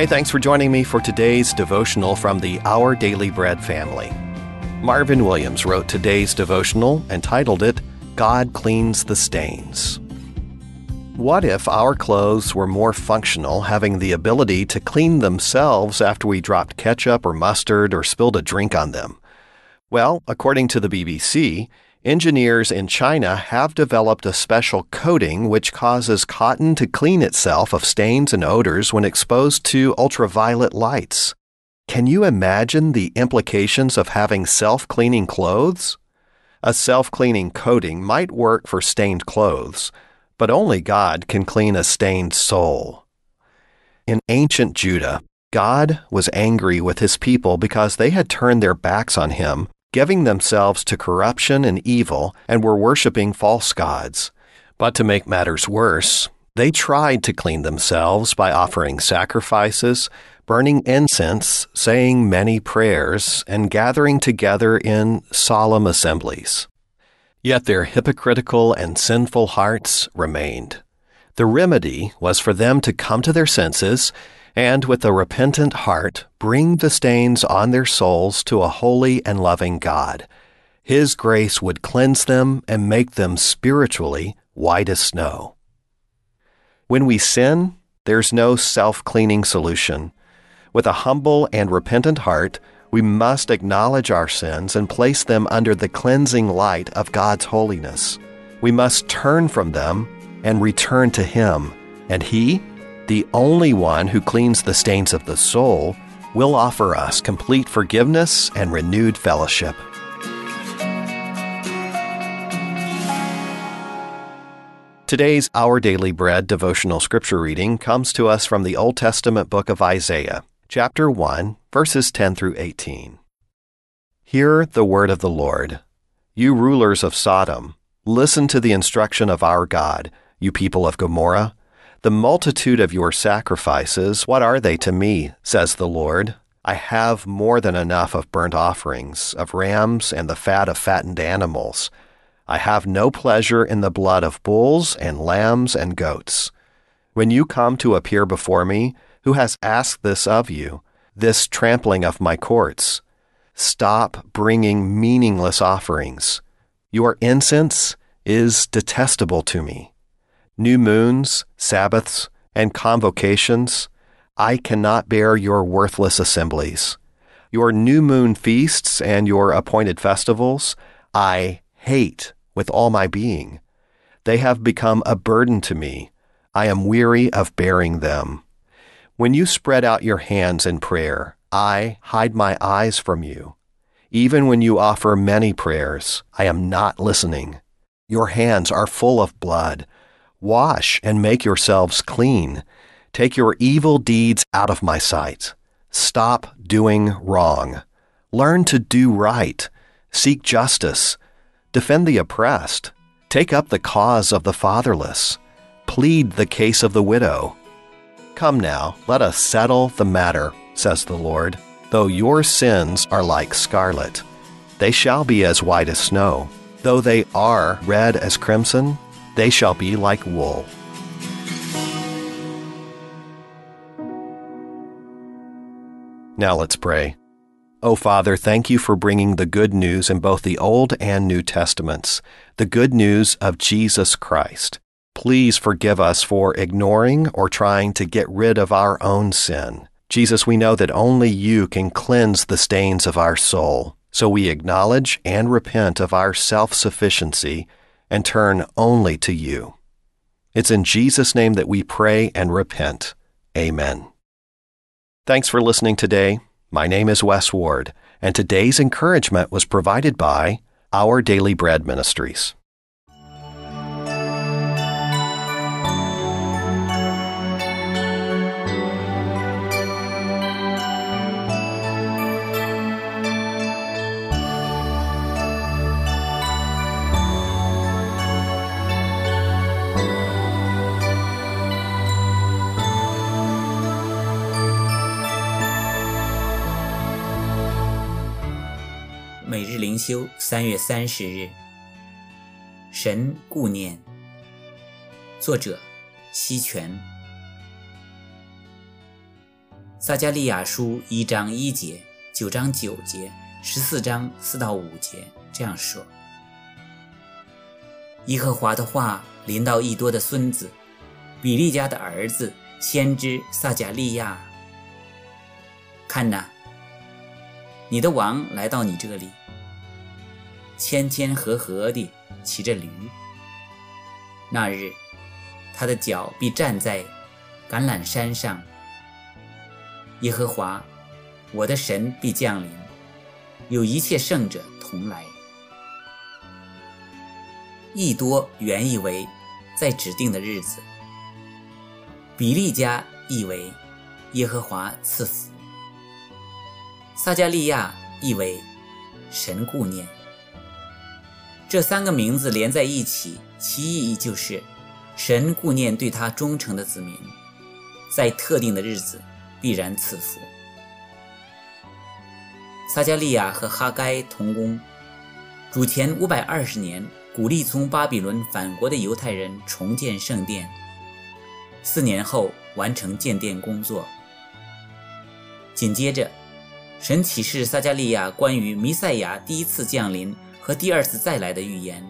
Hey, thanks for joining me for today's devotional from the Our Daily Bread family. Marvin Williams wrote today's devotional and titled it God Cleans the Stains. What if our clothes were more functional, having the ability to clean themselves after we dropped ketchup or mustard or spilled a drink on them? Well, according to the BBC, engineers in China have developed a special coating which causes cotton to clean itself of stains and odors when exposed to ultraviolet lights. Can you imagine the implications of having self cleaning clothes? A self cleaning coating might work for stained clothes, but only God can clean a stained soul. In ancient Judah, God was angry with his people because they had turned their backs on him, giving themselves to corruption and evil, and were worshiping false gods. But to make matters worse, they tried to clean themselves by offering sacrifices, burning incense, saying many prayers, and gathering together in solemn assemblies. Yet their hypocritical and sinful hearts remained. The remedy was for them to come to their senses and, with a repentant heart, bring the stains on their souls to a holy and loving God. His grace would cleanse them and make them spiritually white as snow. When we sin, there's no self cleaning solution. With a humble and repentant heart, we must acknowledge our sins and place them under the cleansing light of God's holiness. We must turn from them and return to Him, and He, the only one who cleans the stains of the soul, will offer us complete forgiveness and renewed fellowship. Today's Our Daily Bread devotional scripture reading comes to us from the Old Testament book of Isaiah chapter 1, verses 10 through 18. Hear the word of the Lord. You rulers of Sodom, listen to the instruction of our God, you people of Gomorrah. The multitude of your sacrifices, what are they to me, says the Lord? I have more than enough of burnt offerings, of rams, and the fat of fattened animals. I have no pleasure in the blood of bulls and lambs and goats. When you come to appear before me, who has asked this of you, this trampling of my courts? Stop bringing meaningless offerings. Your incense is detestable to me. New moons, Sabbaths, and convocations, I cannot bear your worthless assemblies. Your new moon feasts and your appointed festivals, I hate with all my being. They have become a burden to me. I am weary of bearing them. When you spread out your hands in prayer, I hide my eyes from you. Even when you offer many prayers, I am not listening. Your hands are full of blood. Wash and make yourselves clean. Take your evil deeds out of my sight. Stop doing wrong. Learn to do right. Seek justice. Defend the oppressed. Take up the cause of the fatherless. Plead the case of the widow. Come now, let us settle the matter, says the Lord. Though your sins are like scarlet, they shall be as white as snow. Though they are red as crimson, they shall be like wool. Now let's pray. O oh, Father, thank you for bringing the good news in both the Old and New Testaments, the good news of Jesus Christ. Please forgive us for ignoring or trying to get rid of our own sin. Jesus, we know that only you can cleanse the stains of our soul, so we acknowledge and repent of our self sufficiency and turn only to you. It's in Jesus' name that we pray and repent. Amen. Thanks for listening today. My name is Wes Ward, and today's encouragement was provided by Our Daily Bread Ministries. 每日灵修，三月三十日，神顾念。作者：西泉。撒加利亚书一章一节、九章九节、十四章四到五节这样说：耶和华的话临到益多的孙子比利家的儿子先知撒加利亚，看呐，你的王来到你这里，谦谦和和地骑着驴。那日，他的脚必站在橄榄山上。耶和华，我的神必降临，有一切圣者同来。益多原意为在指定的日子，比利家意为耶和华赐福，撒加利亚意为神顾念。这三个名字连在一起，其意义就是神顾念对他忠诚的子民，在特定的日子必然赐福。撒加利亚和哈该同工，主前五百二十年。鼓励从巴比伦返国的犹太人重建圣殿。四年后完成建殿工作。紧接着，神启示撒加利亚关于弥赛亚第一次降临和第二次再来的预言，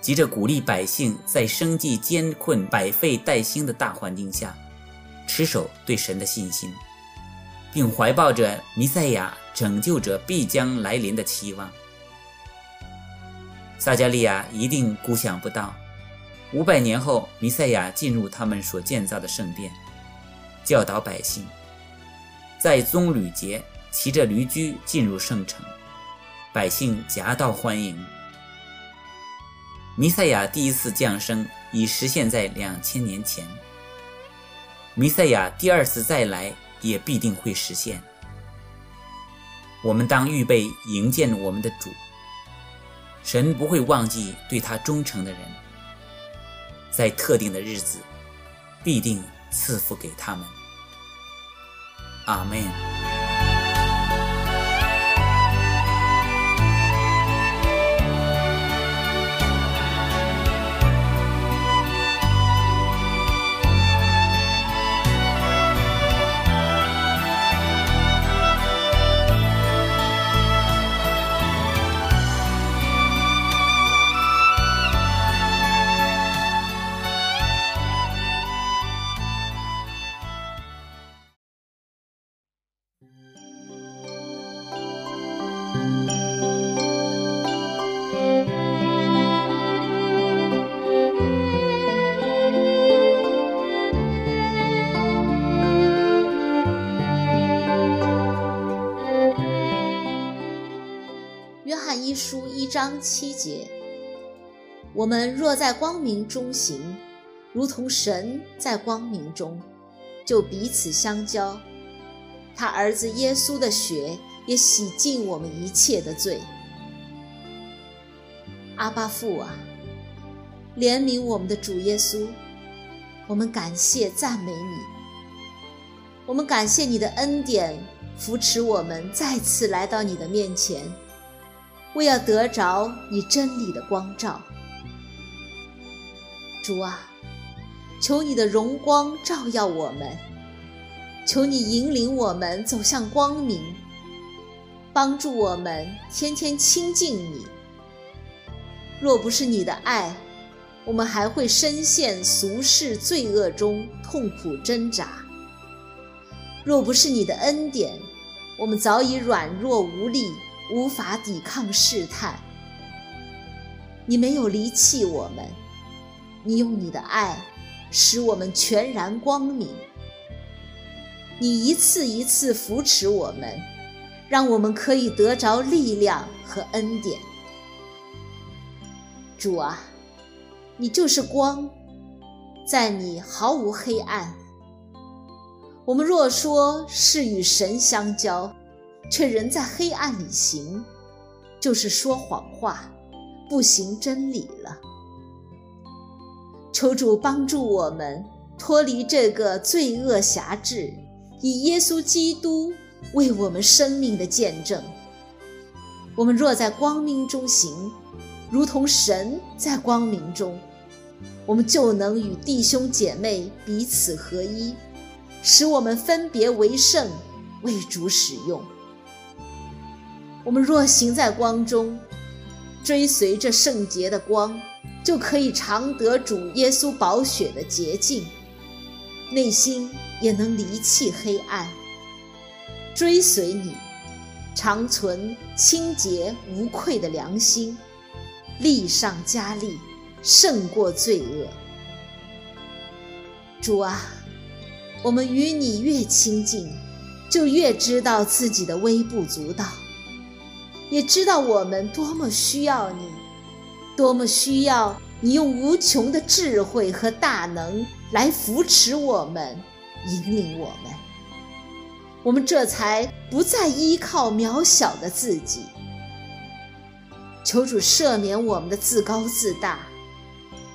急着鼓励百姓在生计艰困、百废待兴的大环境下，持守对神的信心，并怀抱着弥赛亚拯救者必将来临的期望。撒加利亚一定估想不到，五百年后，弥赛亚进入他们所建造的圣殿，教导百姓，在棕榈节骑着驴驹进入圣城，百姓夹道欢迎。弥赛亚第一次降生已实现在两千年前，弥赛亚第二次再来也必定会实现。我们当预备迎接我们的主。神不会忘记对他忠诚的人，在特定的日子，必定赐福给他们。阿门。一书一章七节：我们若在光明中行，如同神在光明中，就彼此相交。他儿子耶稣的血也洗净我们一切的罪。阿巴父啊，怜悯我们的主耶稣，我们感谢赞美你。我们感谢你的恩典，扶持我们再次来到你的面前。为要得着你真理的光照，主啊，求你的荣光照耀我们，求你引领我们走向光明，帮助我们天天亲近你。若不是你的爱，我们还会深陷俗世罪恶中痛苦挣扎；若不是你的恩典，我们早已软弱无力。无法抵抗试探，你没有离弃我们，你用你的爱使我们全然光明。你一次一次扶持我们，让我们可以得着力量和恩典。主啊，你就是光，在你毫无黑暗。我们若说是与神相交，却仍在黑暗里行，就是说谎话，不行真理了。求主帮助我们脱离这个罪恶辖制，以耶稣基督为我们生命的见证。我们若在光明中行，如同神在光明中，我们就能与弟兄姐妹彼此合一，使我们分别为圣，为主使用。我们若行在光中，追随着圣洁的光，就可以常得主耶稣宝血的洁净，内心也能离弃黑暗。追随你，常存清洁无愧的良心，力上加力，胜过罪恶。主啊，我们与你越亲近，就越知道自己的微不足道，也知道我们多么需要你，多么需要你用无穷的智慧和大能来扶持我们，引领我们。我们这才不再依靠渺小的自己。求主赦免我们的自高自大，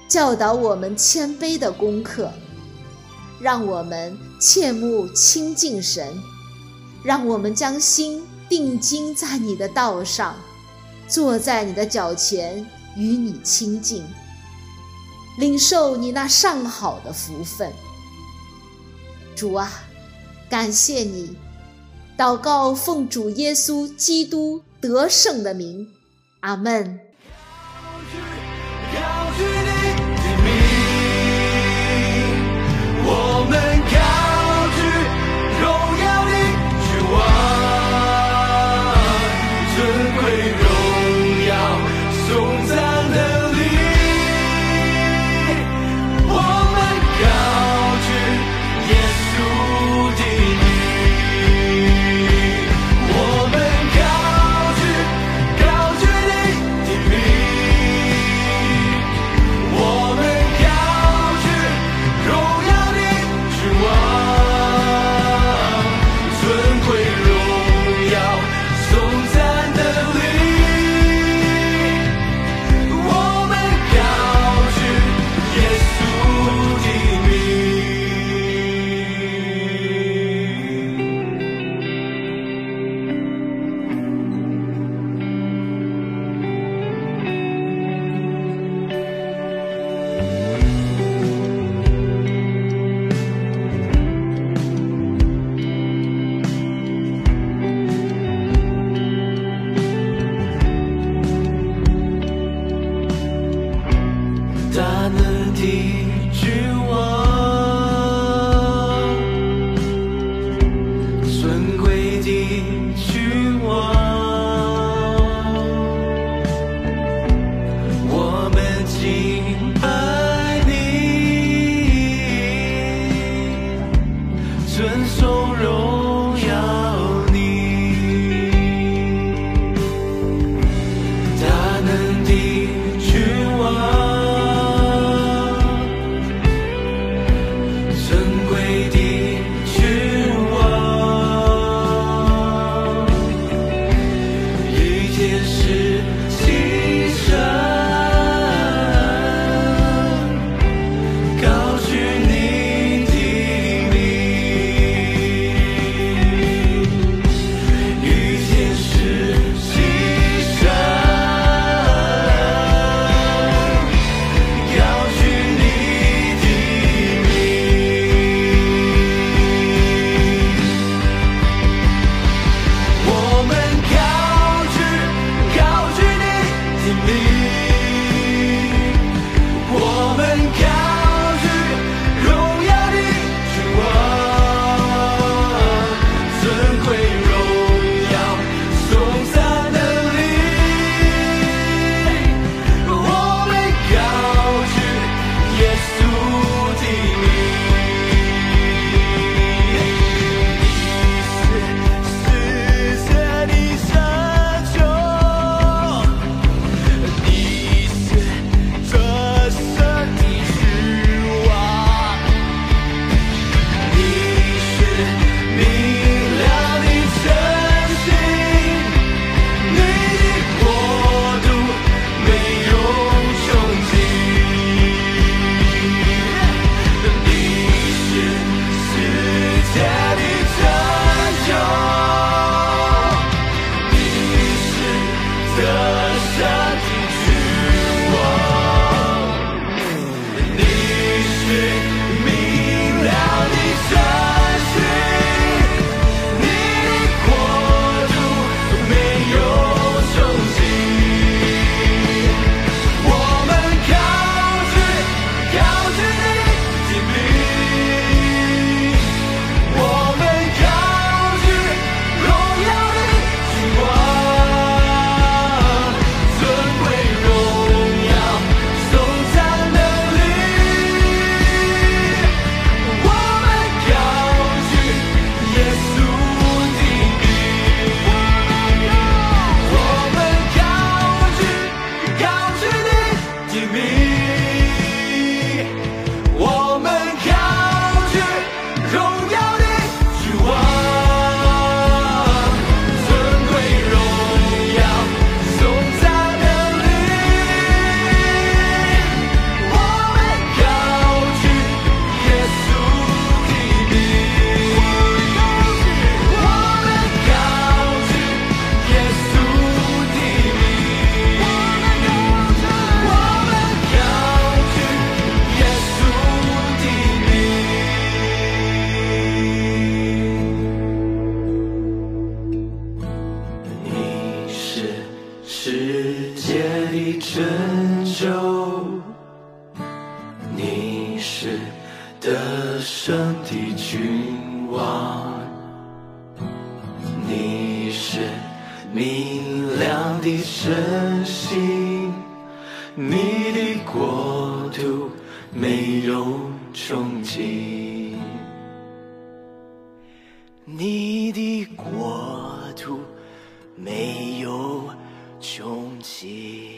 教导我们谦卑的功课。让我们切慕亲近神，让我们将心定睛在你的道上，坐在你的脚前与你亲近，领受你那上好的福分。主啊，感谢你，祷告奉主耶稣基督得胜的名，阿门。你的国度没有穷尽，你的国度没有穷尽。